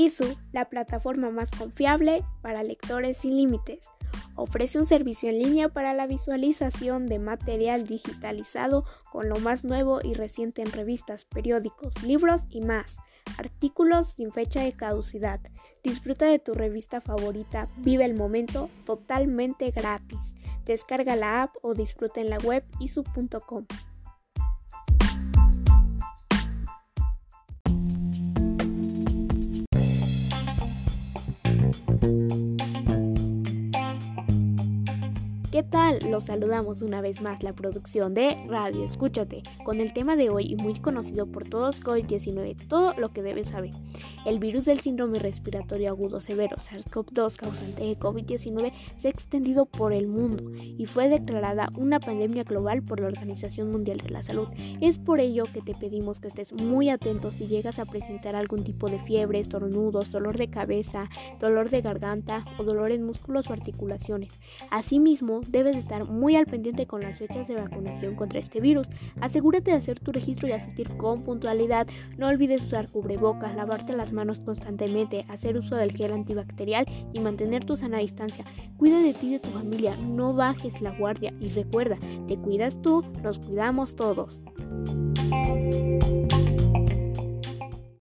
ISU, la plataforma más confiable para lectores sin límites. Ofrece un servicio en línea para la visualización de material digitalizado con lo más nuevo y reciente en revistas, periódicos, libros y más. Artículos sin fecha de caducidad. Disfruta de tu revista favorita, vive el momento totalmente gratis. Descarga la app o disfruta en la web isu.com. ¿Qué tal? Los saludamos una vez más la producción de Radio Escúchate, con el tema de hoy y muy conocido por todos COVID-19, todo lo que debes saber. El virus del síndrome respiratorio agudo severo SARS-CoV-2 causante de COVID-19 se ha extendido por el mundo y fue declarada una pandemia global por la Organización Mundial de la Salud. Es por ello que te pedimos que estés muy atento si llegas a presentar algún tipo de fiebre, estornudos, dolor de cabeza, dolor de garganta o dolor en músculos o articulaciones. Asimismo, debes estar muy al pendiente con las fechas de vacunación contra este virus. Asegúrate de hacer tu registro y asistir con puntualidad. No olvides usar cubrebocas, lavarte las manos constantemente, hacer uso del gel antibacterial y mantener tu sana distancia. Cuida de ti y de tu familia, no bajes la guardia y recuerda, te cuidas tú, nos cuidamos todos.